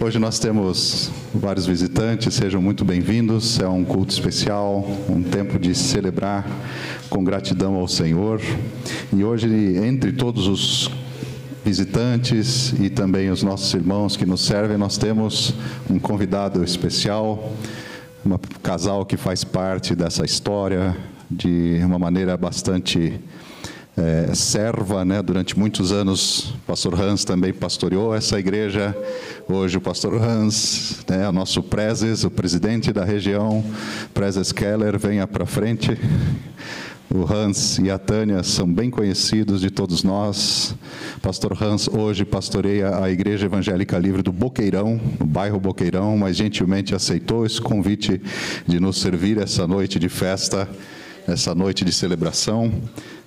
Hoje nós temos vários visitantes, sejam muito bem-vindos. É um culto especial, um tempo de celebrar com gratidão ao Senhor. E hoje, entre todos os visitantes e também os nossos irmãos que nos servem, nós temos um convidado especial, um casal que faz parte dessa história de uma maneira bastante é, serva, né? Durante muitos anos, o pastor Hans também pastoreou essa igreja. Hoje o pastor Hans, né, o nosso prezes, o presidente da região, prezes Keller, venha para frente. O Hans e a Tânia são bem conhecidos de todos nós. Pastor Hans hoje pastoreia a Igreja Evangélica Livre do Boqueirão, no bairro Boqueirão, mas gentilmente aceitou esse convite de nos servir essa noite de festa, essa noite de celebração.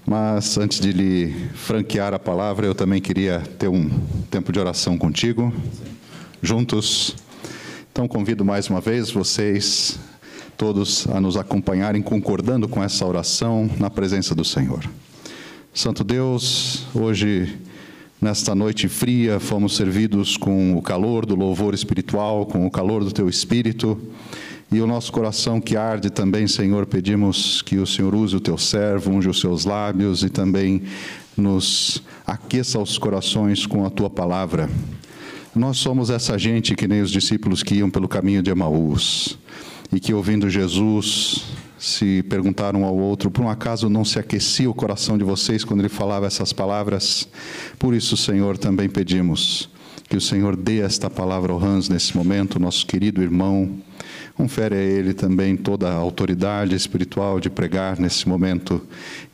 Mas antes de lhe franquear a palavra, eu também queria ter um tempo de oração contigo, juntos. Então convido mais uma vez vocês todos a nos acompanharem concordando com essa oração na presença do Senhor. Santo Deus, hoje nesta noite fria fomos servidos com o calor do louvor espiritual, com o calor do teu espírito. E o nosso coração que arde também, Senhor, pedimos que o Senhor use o teu servo, unge os seus lábios e também nos aqueça os corações com a tua palavra. Nós somos essa gente que nem os discípulos que iam pelo caminho de Emaús e que, ouvindo Jesus, se perguntaram um ao outro: por um acaso não se aquecia o coração de vocês quando ele falava essas palavras? Por isso, Senhor, também pedimos que o Senhor dê esta palavra ao Hans nesse momento, nosso querido irmão Confere a Ele também toda a autoridade espiritual de pregar nesse momento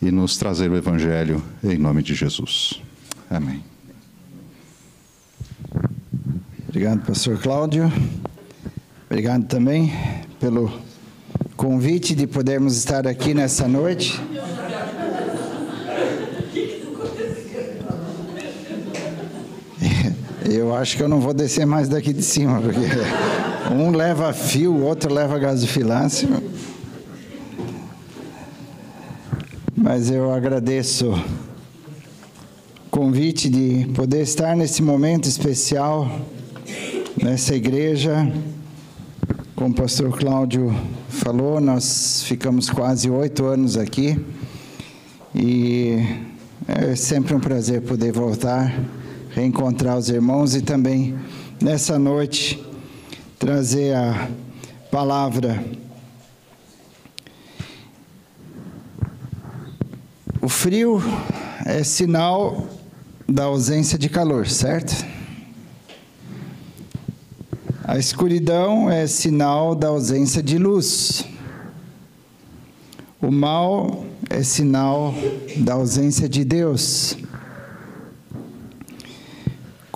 e nos trazer o Evangelho, em nome de Jesus. Amém. Obrigado, Pastor Cláudio. Obrigado também pelo convite de podermos estar aqui nessa noite. Eu acho que eu não vou descer mais daqui de cima, porque. Um leva fio, o outro leva gasofilácio. Mas eu agradeço o convite de poder estar nesse momento especial nessa igreja. Como o pastor Cláudio falou, nós ficamos quase oito anos aqui e é sempre um prazer poder voltar, reencontrar os irmãos e também nessa noite trazer a palavra. O frio é sinal da ausência de calor, certo? A escuridão é sinal da ausência de luz. O mal é sinal da ausência de Deus.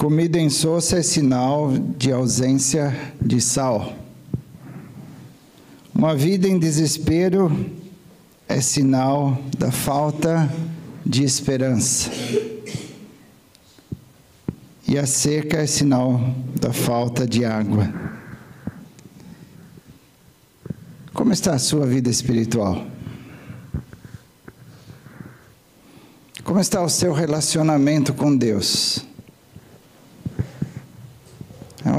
Comida insossa é sinal de ausência de sal. Uma vida em desespero é sinal da falta de esperança. E a seca é sinal da falta de água. Como está a sua vida espiritual? Como está o seu relacionamento com Deus?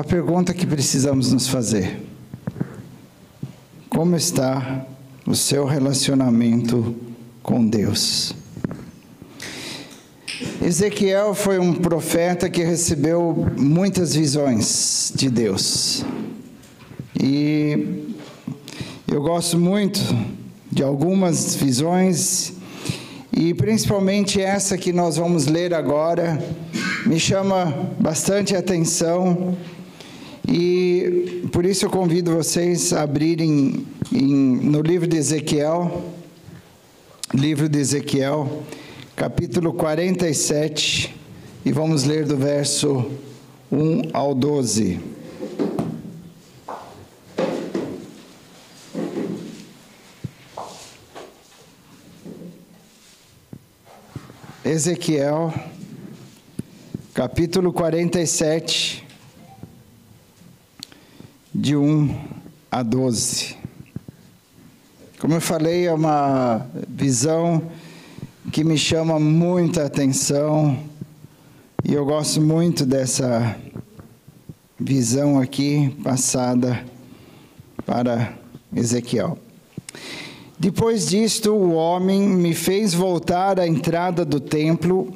Uma pergunta que precisamos nos fazer. Como está o seu relacionamento com Deus? Ezequiel foi um profeta que recebeu muitas visões de Deus. E eu gosto muito de algumas visões, e principalmente essa que nós vamos ler agora, me chama bastante atenção e por isso eu convido vocês a abrirem em, no livro de Ezequiel, livro de Ezequiel, capítulo 47, e vamos ler do verso 1 ao 12. Ezequiel, capítulo 47, de 1 a 12. Como eu falei, é uma visão que me chama muita atenção e eu gosto muito dessa visão aqui passada para Ezequiel. Depois disto, o homem me fez voltar à entrada do templo,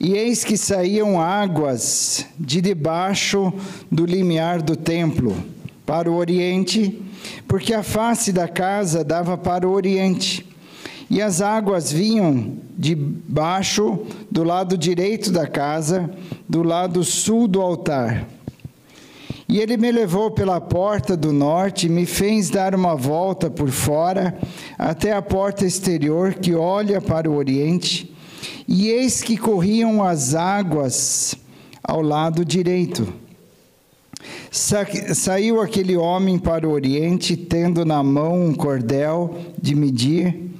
e eis que saíam águas de debaixo do limiar do templo, para o oriente, porque a face da casa dava para o oriente. E as águas vinham de baixo, do lado direito da casa, do lado sul do altar. E ele me levou pela porta do norte me fez dar uma volta por fora até a porta exterior que olha para o oriente, e eis que corriam as águas ao lado direito. Sa saiu aquele homem para o oriente, tendo na mão um cordel de medir,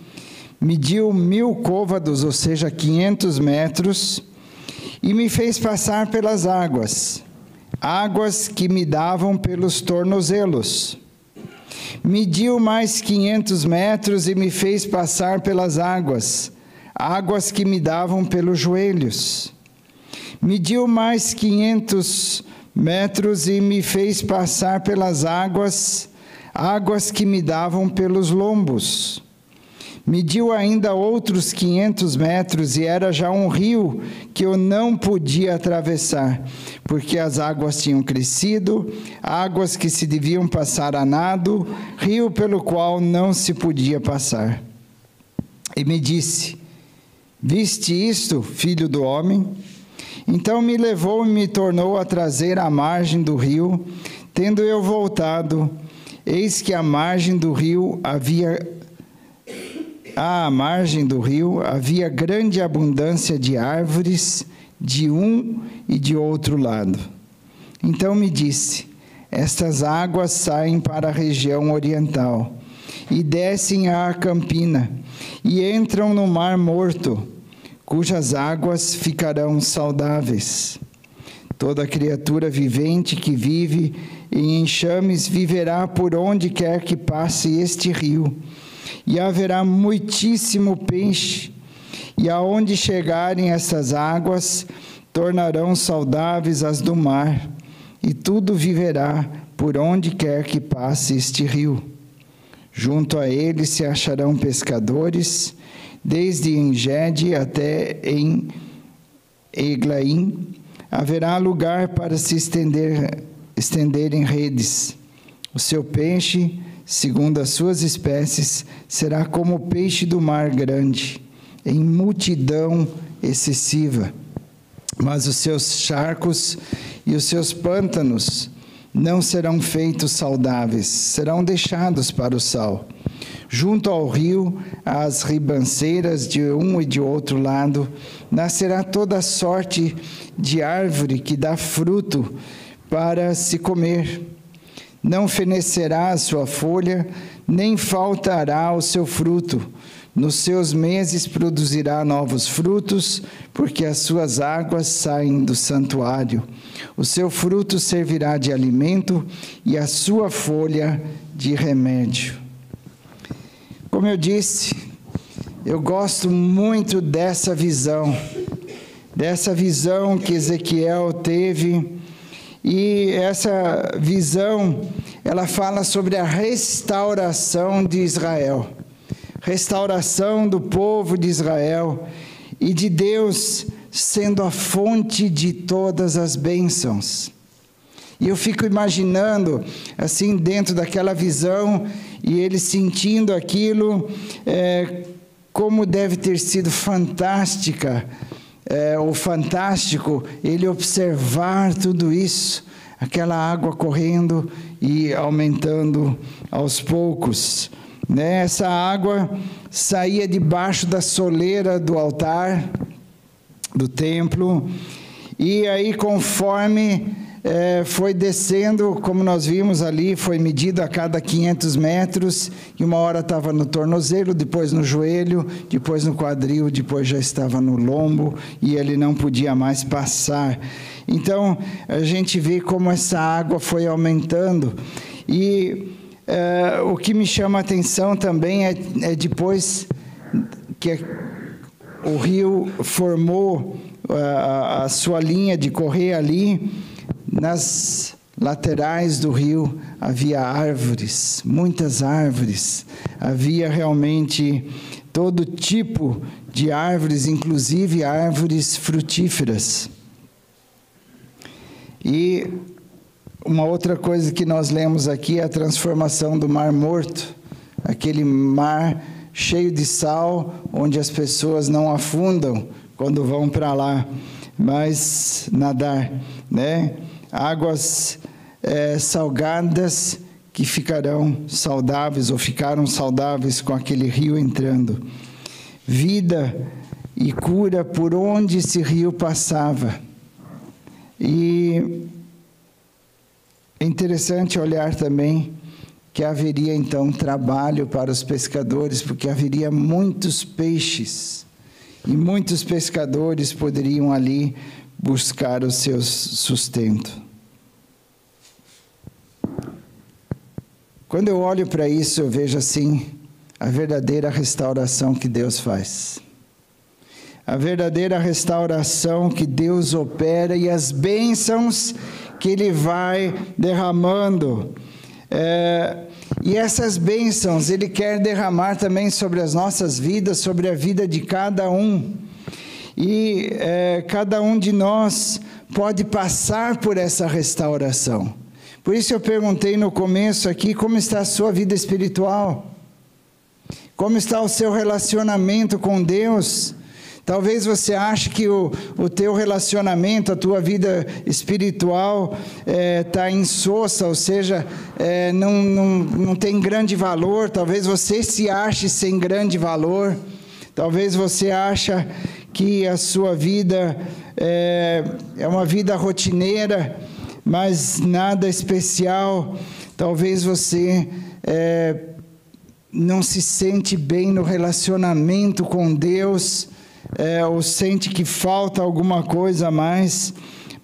mediu mil côvados, ou seja, quinhentos metros, e me fez passar pelas águas águas que me davam pelos tornozelos. Mediu mais quinhentos metros e me fez passar pelas águas, águas que me davam pelos joelhos. Mediu mais quinhentos metros e me fez passar pelas águas, águas que me davam pelos lombos. Mediu ainda outros quinhentos metros e era já um rio que eu não podia atravessar, porque as águas tinham crescido, águas que se deviam passar a nado, rio pelo qual não se podia passar. E me disse: Viste isto, filho do homem? Então me levou e me tornou a trazer à margem do rio. Tendo eu voltado, eis que à margem do rio havia à margem do rio havia grande abundância de árvores de um e de outro lado. Então me disse: Estas águas saem para a região oriental e descem à Campina e entram no Mar Morto, cujas águas ficarão saudáveis. Toda criatura vivente que vive em enxames viverá por onde quer que passe este rio e haverá muitíssimo peixe, e aonde chegarem essas águas, tornarão saudáveis as do mar, e tudo viverá por onde quer que passe este rio. Junto a ele se acharão pescadores, desde Engede até em Eglaim, haverá lugar para se estender, estenderem redes. O seu peixe segundo as suas espécies, será como o peixe do mar grande, em multidão excessiva. Mas os seus charcos e os seus pântanos não serão feitos saudáveis, serão deixados para o sal. Junto ao rio, às ribanceiras de um e de outro lado, nascerá toda sorte de árvore que dá fruto para se comer não fenecerá a sua folha, nem faltará o seu fruto. Nos seus meses produzirá novos frutos, porque as suas águas saem do santuário. O seu fruto servirá de alimento e a sua folha de remédio. Como eu disse, eu gosto muito dessa visão, dessa visão que Ezequiel teve e essa visão, ela fala sobre a restauração de Israel. Restauração do povo de Israel e de Deus sendo a fonte de todas as bênçãos. E eu fico imaginando, assim, dentro daquela visão, e ele sentindo aquilo, é, como deve ter sido fantástica é, o fantástico ele observar tudo isso, aquela água correndo e aumentando aos poucos. Né? Essa água saía debaixo da soleira do altar do templo, e aí, conforme é, foi descendo, como nós vimos ali, foi medido a cada 500 metros, e uma hora estava no tornozelo, depois no joelho, depois no quadril, depois já estava no lombo, e ele não podia mais passar. Então, a gente vê como essa água foi aumentando, e é, o que me chama a atenção também é, é depois que o rio formou a, a sua linha de correr ali, nas laterais do rio havia árvores, muitas árvores. Havia realmente todo tipo de árvores, inclusive árvores frutíferas. E uma outra coisa que nós lemos aqui é a transformação do Mar Morto, aquele mar cheio de sal, onde as pessoas não afundam quando vão para lá, mas nadar, né? Águas é, salgadas que ficarão saudáveis ou ficaram saudáveis com aquele rio entrando. Vida e cura por onde esse rio passava. E é interessante olhar também que haveria então trabalho para os pescadores, porque haveria muitos peixes e muitos pescadores poderiam ali buscar o seu sustento. Quando eu olho para isso, eu vejo assim a verdadeira restauração que Deus faz. A verdadeira restauração que Deus opera e as bênçãos que Ele vai derramando. É, e essas bênçãos Ele quer derramar também sobre as nossas vidas, sobre a vida de cada um. E é, cada um de nós pode passar por essa restauração. Por isso eu perguntei no começo aqui como está a sua vida espiritual. Como está o seu relacionamento com Deus? Talvez você ache que o, o teu relacionamento, a tua vida espiritual está é, tá insossa, ou seja, é, não, não, não tem grande valor. Talvez você se ache sem grande valor. Talvez você acha que a sua vida é, é uma vida rotineira mas nada especial. Talvez você é, não se sente bem no relacionamento com Deus, é, ou sente que falta alguma coisa a mais.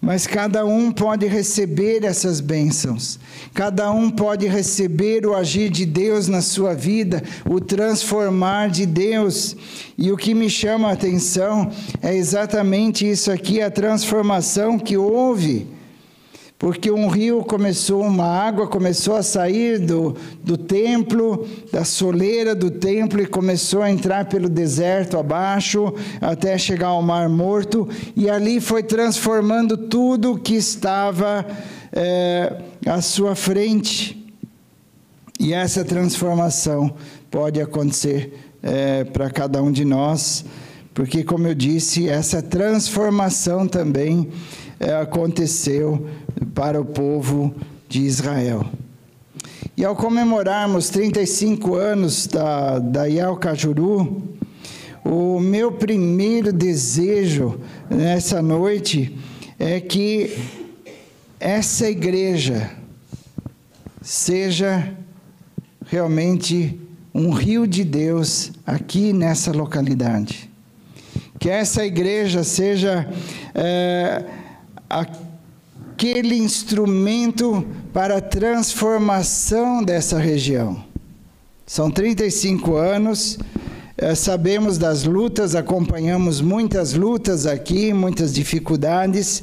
Mas cada um pode receber essas bênçãos, cada um pode receber o agir de Deus na sua vida, o transformar de Deus. E o que me chama a atenção é exatamente isso aqui, a transformação que houve porque um rio começou, uma água começou a sair do, do templo, da soleira do templo, e começou a entrar pelo deserto abaixo, até chegar ao Mar Morto, e ali foi transformando tudo que estava é, à sua frente. E essa transformação pode acontecer é, para cada um de nós, porque, como eu disse, essa transformação também aconteceu para o povo de Israel. E ao comemorarmos 35 anos da, da Yel Cajuru, o meu primeiro desejo nessa noite é que essa igreja seja realmente um rio de Deus aqui nessa localidade. Que essa igreja seja é, aquele instrumento para a transformação dessa região. São 35 anos, é, sabemos das lutas, acompanhamos muitas lutas aqui, muitas dificuldades,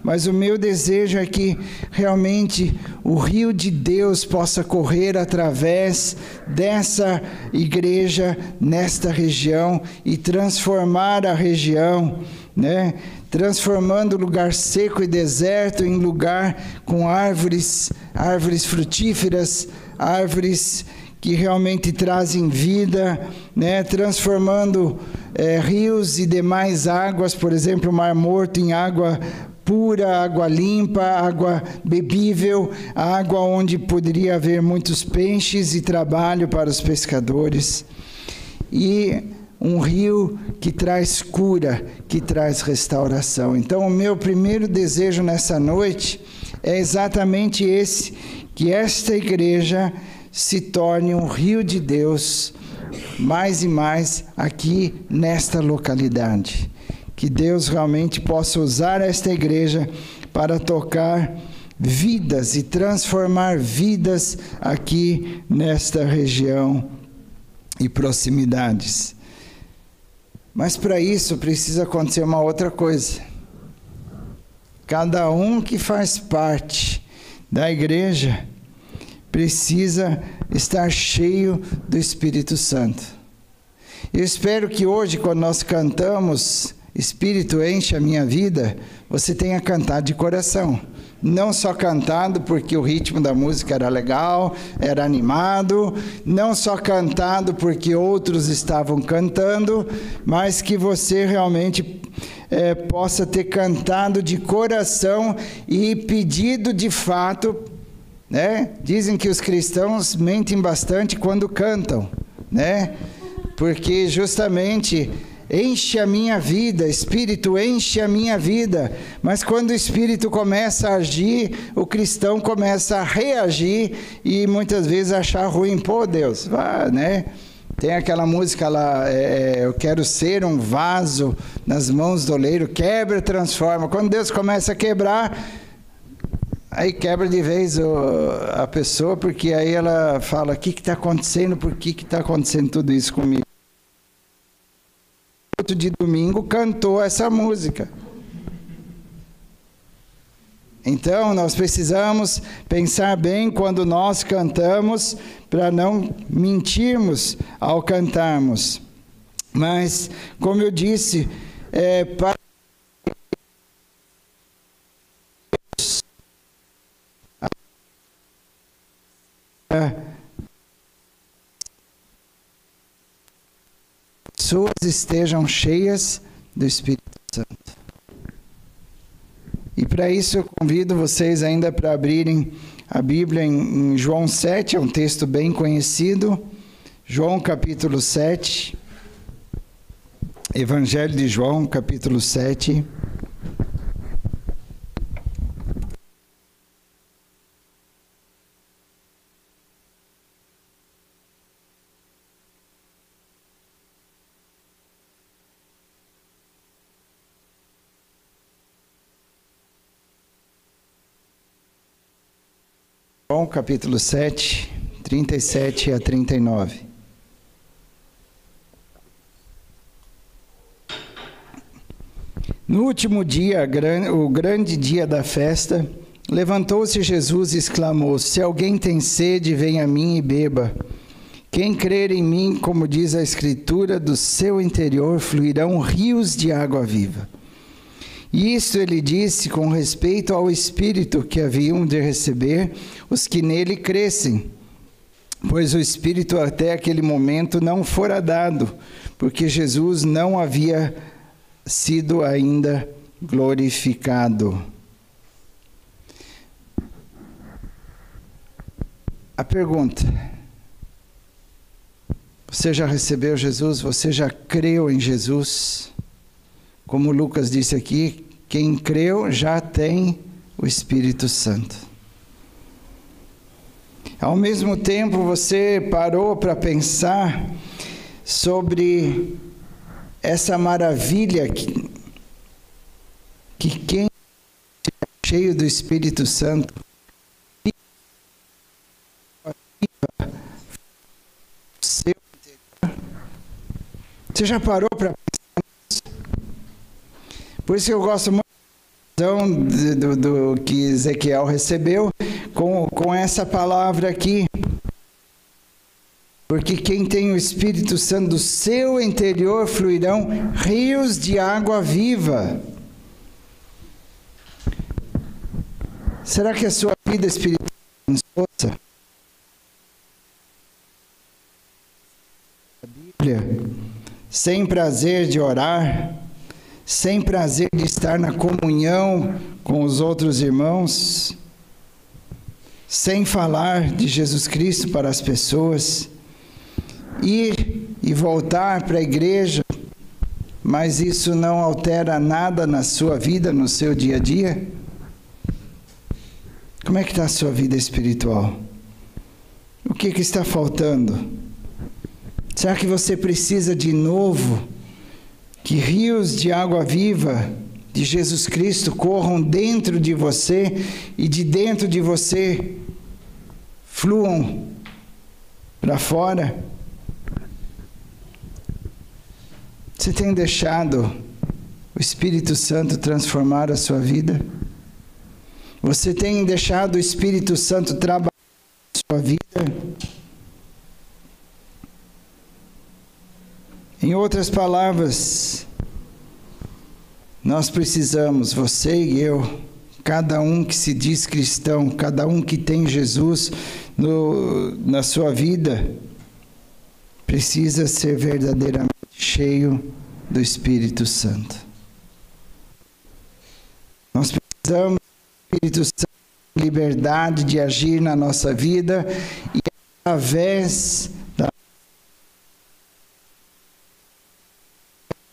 mas o meu desejo é que realmente o rio de Deus possa correr através dessa igreja nesta região e transformar a região, né? Transformando lugar seco e deserto em lugar com árvores, árvores frutíferas, árvores que realmente trazem vida, né? transformando é, rios e demais águas, por exemplo, o Mar Morto, em água pura, água limpa, água bebível, água onde poderia haver muitos peixes e trabalho para os pescadores. E um rio que traz cura, que traz restauração. Então, o meu primeiro desejo nessa noite é exatamente esse: que esta igreja se torne um rio de Deus mais e mais aqui nesta localidade. Que Deus realmente possa usar esta igreja para tocar vidas e transformar vidas aqui nesta região e proximidades. Mas para isso precisa acontecer uma outra coisa. Cada um que faz parte da igreja precisa estar cheio do Espírito Santo. Eu espero que hoje, quando nós cantamos Espírito enche a minha vida, você tenha cantado de coração. Não só cantado porque o ritmo da música era legal, era animado, não só cantado porque outros estavam cantando, mas que você realmente é, possa ter cantado de coração e pedido de fato. Né? Dizem que os cristãos mentem bastante quando cantam, né? porque justamente enche a minha vida, Espírito enche a minha vida. Mas quando o Espírito começa a agir, o cristão começa a reagir e muitas vezes achar ruim. Pô, Deus, vá, né? Tem aquela música lá, é, é eu quero ser um vaso nas mãos do oleiro, quebra, transforma. Quando Deus começa a quebrar, aí quebra de vez o, a pessoa, porque aí ela fala: o que está acontecendo? Por que está acontecendo tudo isso comigo? De domingo cantou essa música. Então, nós precisamos pensar bem quando nós cantamos, para não mentirmos ao cantarmos. Mas, como eu disse, é, para pessoas estejam cheias do Espírito Santo. E para isso eu convido vocês ainda para abrirem a Bíblia em, em João 7, é um texto bem conhecido. João capítulo 7. Evangelho de João, capítulo 7. João capítulo 7, 37 a 39. No último dia, o grande dia da festa, levantou-se Jesus e exclamou: Se alguém tem sede, venha a mim e beba. Quem crer em mim, como diz a Escritura, do seu interior fluirão rios de água viva. Isso ele disse com respeito ao Espírito que haviam de receber os que nele crescem, pois o Espírito até aquele momento não fora dado, porque Jesus não havia sido ainda glorificado. A pergunta: Você já recebeu Jesus? Você já creu em Jesus? Como Lucas disse aqui, quem creu já tem o Espírito Santo. Ao mesmo tempo, você parou para pensar sobre essa maravilha que, que quem é cheio do Espírito Santo você já parou para por isso que eu gosto muito do, do, do que Ezequiel recebeu com, com essa palavra aqui. Porque quem tem o Espírito Santo do seu interior fluirão rios de água viva. Será que a sua vida espiritual é? A Bíblia, sem prazer de orar, sem prazer de estar na comunhão com os outros irmãos, sem falar de Jesus Cristo para as pessoas, ir e voltar para a igreja, mas isso não altera nada na sua vida, no seu dia a dia? Como é que está a sua vida espiritual? O que, que está faltando? Será que você precisa de novo? Que rios de água viva de Jesus Cristo corram dentro de você e de dentro de você fluam para fora. Você tem deixado o Espírito Santo transformar a sua vida? Você tem deixado o Espírito Santo trabalhar na sua vida? Em outras palavras, nós precisamos, você e eu, cada um que se diz cristão, cada um que tem Jesus no, na sua vida, precisa ser verdadeiramente cheio do Espírito Santo. Nós precisamos do Espírito Santo liberdade de agir na nossa vida e através da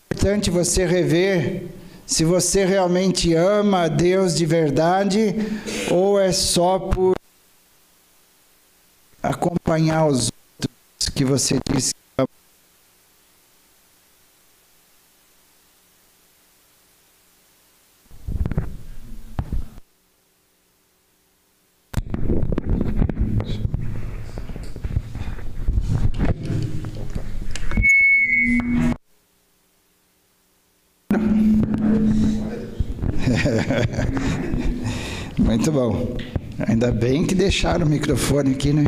é importante você rever se você realmente ama a Deus de verdade ou é só por acompanhar os outros que você disse Muito bom. Ainda bem que deixaram o microfone aqui, né?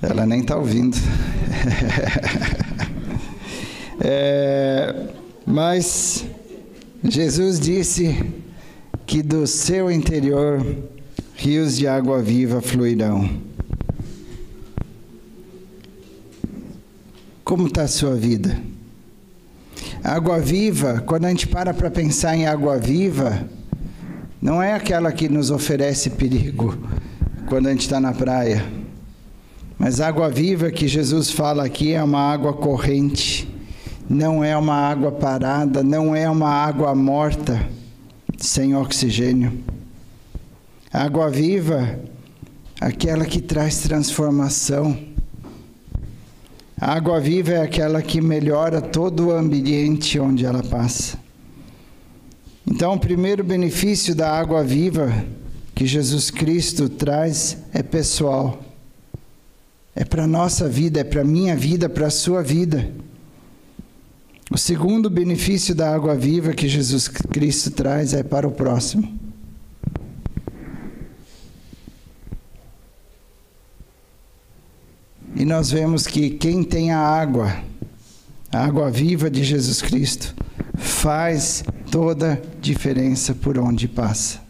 Ela nem está ouvindo. é, mas Jesus disse que do seu interior rios de água viva fluirão. Como está a sua vida? Água viva, quando a gente para para pensar em água viva, não é aquela que nos oferece perigo quando a gente está na praia. Mas água viva que Jesus fala aqui é uma água corrente, não é uma água parada, não é uma água morta, sem oxigênio. água viva, aquela que traz transformação a água viva é aquela que melhora todo o ambiente onde ela passa. Então, o primeiro benefício da água viva que Jesus Cristo traz é pessoal. É para a nossa vida, é para a minha vida, para a sua vida. O segundo benefício da água viva que Jesus Cristo traz é para o próximo. E nós vemos que quem tem a água, a água viva de Jesus Cristo, faz toda diferença por onde passa.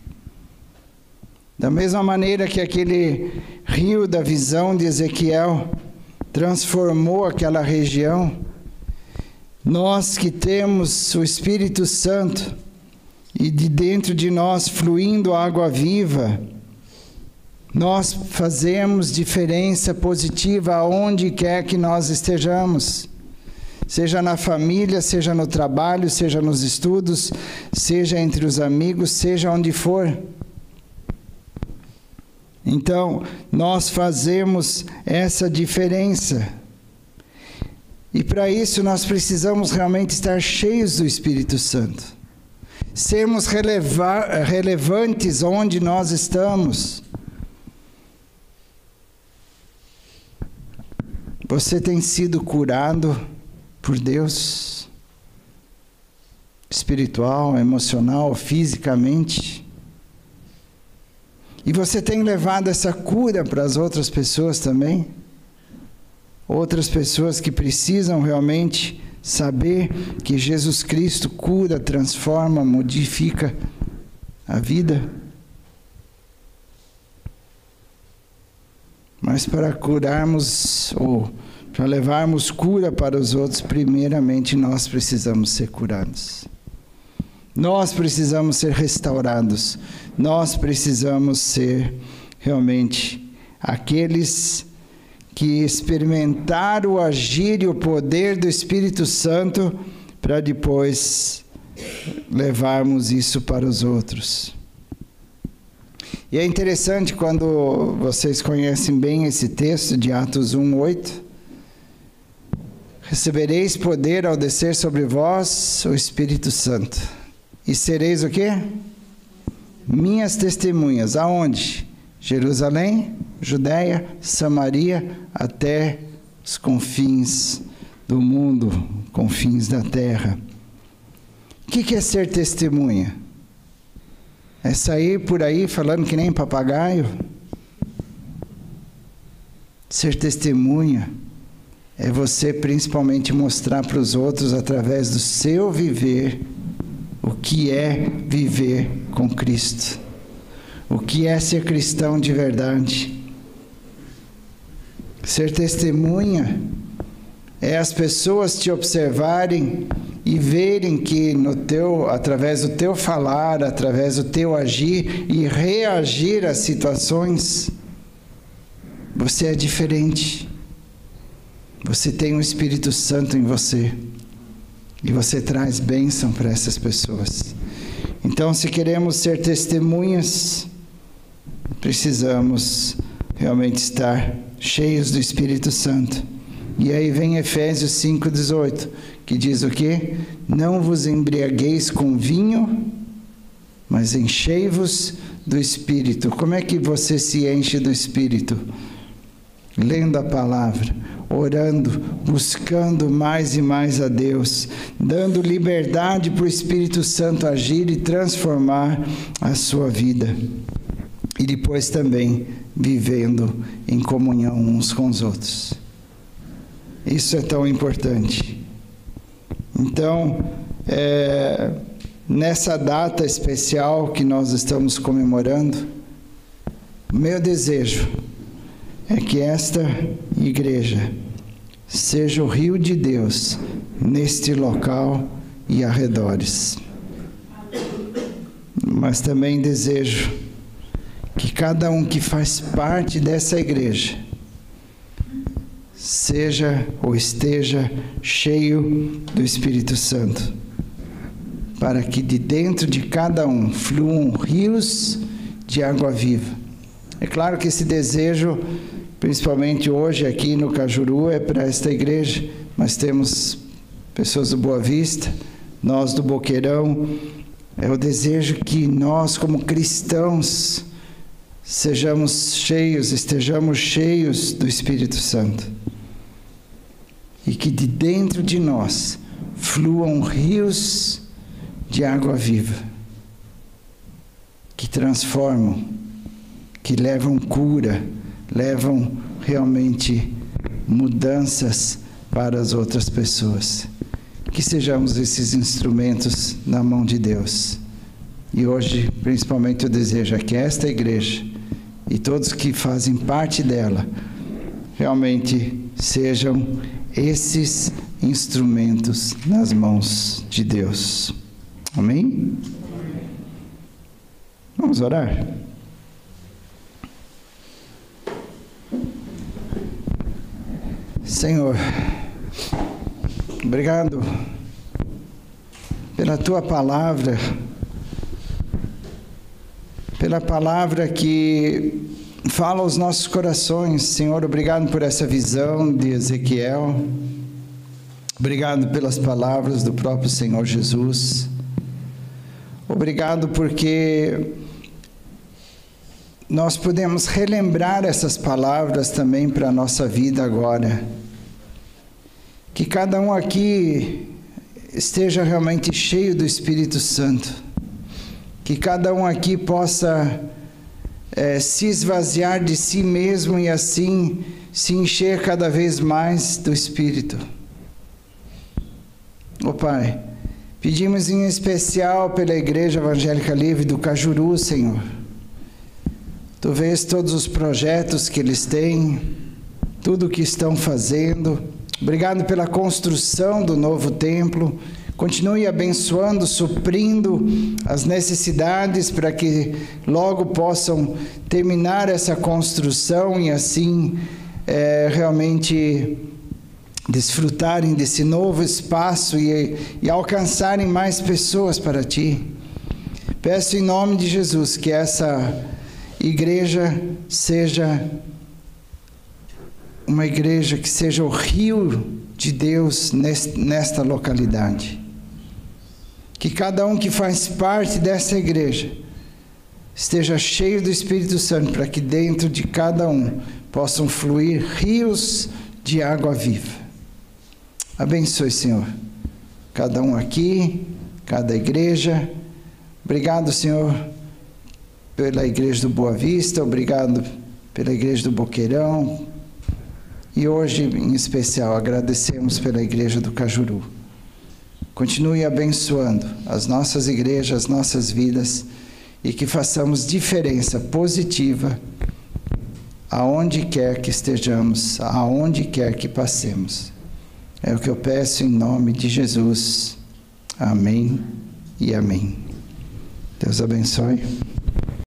Da mesma maneira que aquele rio da visão de Ezequiel transformou aquela região, nós que temos o Espírito Santo e de dentro de nós fluindo água viva, nós fazemos diferença positiva aonde quer que nós estejamos. Seja na família, seja no trabalho, seja nos estudos, seja entre os amigos, seja onde for. Então, nós fazemos essa diferença. E para isso nós precisamos realmente estar cheios do Espírito Santo. Sermos releva relevantes onde nós estamos. Você tem sido curado por Deus? Espiritual, emocional, fisicamente? E você tem levado essa cura para as outras pessoas também? Outras pessoas que precisam realmente saber que Jesus Cristo cura, transforma, modifica a vida? Mas para curarmos ou para levarmos cura para os outros, primeiramente nós precisamos ser curados. Nós precisamos ser restaurados. Nós precisamos ser realmente aqueles que experimentaram o agir e o poder do Espírito Santo para depois levarmos isso para os outros. E é interessante quando vocês conhecem bem esse texto de Atos 1:8. Recebereis poder ao descer sobre vós o Espírito Santo. E sereis o quê? Minhas testemunhas. Aonde? Jerusalém, Judéia, Samaria, até os confins do mundo, confins da terra. O que é ser testemunha? É sair por aí falando que nem papagaio? Ser testemunha é você principalmente mostrar para os outros através do seu viver o que é viver com Cristo, o que é ser cristão de verdade. Ser testemunha é as pessoas te observarem e verem que no teu, através do teu falar, através do teu agir e reagir às situações, você é diferente. Você tem o um Espírito Santo em você. E você traz bênção para essas pessoas. Então, se queremos ser testemunhas, precisamos realmente estar cheios do Espírito Santo. E aí vem Efésios 5,18, que diz o quê? Não vos embriagueis com vinho, mas enchei-vos do Espírito. Como é que você se enche do Espírito? Lendo a palavra, orando, buscando mais e mais a Deus, dando liberdade para o Espírito Santo agir e transformar a sua vida. E depois também vivendo em comunhão uns com os outros. Isso é tão importante. Então, é, nessa data especial que nós estamos comemorando, meu desejo é que esta igreja seja o rio de Deus neste local e arredores. Mas também desejo que cada um que faz parte dessa igreja seja ou esteja cheio do Espírito Santo, para que de dentro de cada um fluam rios de água viva. É claro que esse desejo principalmente hoje aqui no Cajuru, é para esta igreja. Nós temos pessoas do Boa Vista, nós do Boqueirão. É o desejo que nós, como cristãos, sejamos cheios, estejamos cheios do Espírito Santo. E que de dentro de nós fluam rios de água viva, que transformam, que levam cura, levam realmente mudanças para as outras pessoas. Que sejamos esses instrumentos na mão de Deus. E hoje, principalmente, eu desejo que esta igreja e todos que fazem parte dela realmente sejam esses instrumentos nas mãos de Deus. Amém? Vamos orar? Senhor, obrigado pela tua palavra, pela palavra que fala aos nossos corações. Senhor, obrigado por essa visão de Ezequiel. Obrigado pelas palavras do próprio Senhor Jesus. Obrigado porque nós podemos relembrar essas palavras também para a nossa vida agora. Que cada um aqui esteja realmente cheio do Espírito Santo. Que cada um aqui possa é, se esvaziar de si mesmo e assim se encher cada vez mais do Espírito. Ó oh, Pai, pedimos em especial pela Igreja Evangélica Livre do Cajuru, Senhor. Tu vês todos os projetos que eles têm, tudo o que estão fazendo Obrigado pela construção do novo templo. Continue abençoando, suprindo as necessidades para que logo possam terminar essa construção e assim é, realmente desfrutarem desse novo espaço e, e alcançarem mais pessoas para ti. Peço em nome de Jesus que essa igreja seja uma igreja que seja o rio de Deus nesta localidade. Que cada um que faz parte dessa igreja esteja cheio do Espírito Santo, para que dentro de cada um possam fluir rios de água viva. Abençoe, Senhor, cada um aqui, cada igreja. Obrigado, Senhor, pela Igreja do Boa Vista, obrigado pela Igreja do Boqueirão. E hoje, em especial, agradecemos pela Igreja do Cajuru. Continue abençoando as nossas igrejas, as nossas vidas e que façamos diferença positiva aonde quer que estejamos, aonde quer que passemos. É o que eu peço em nome de Jesus. Amém e amém. Deus abençoe.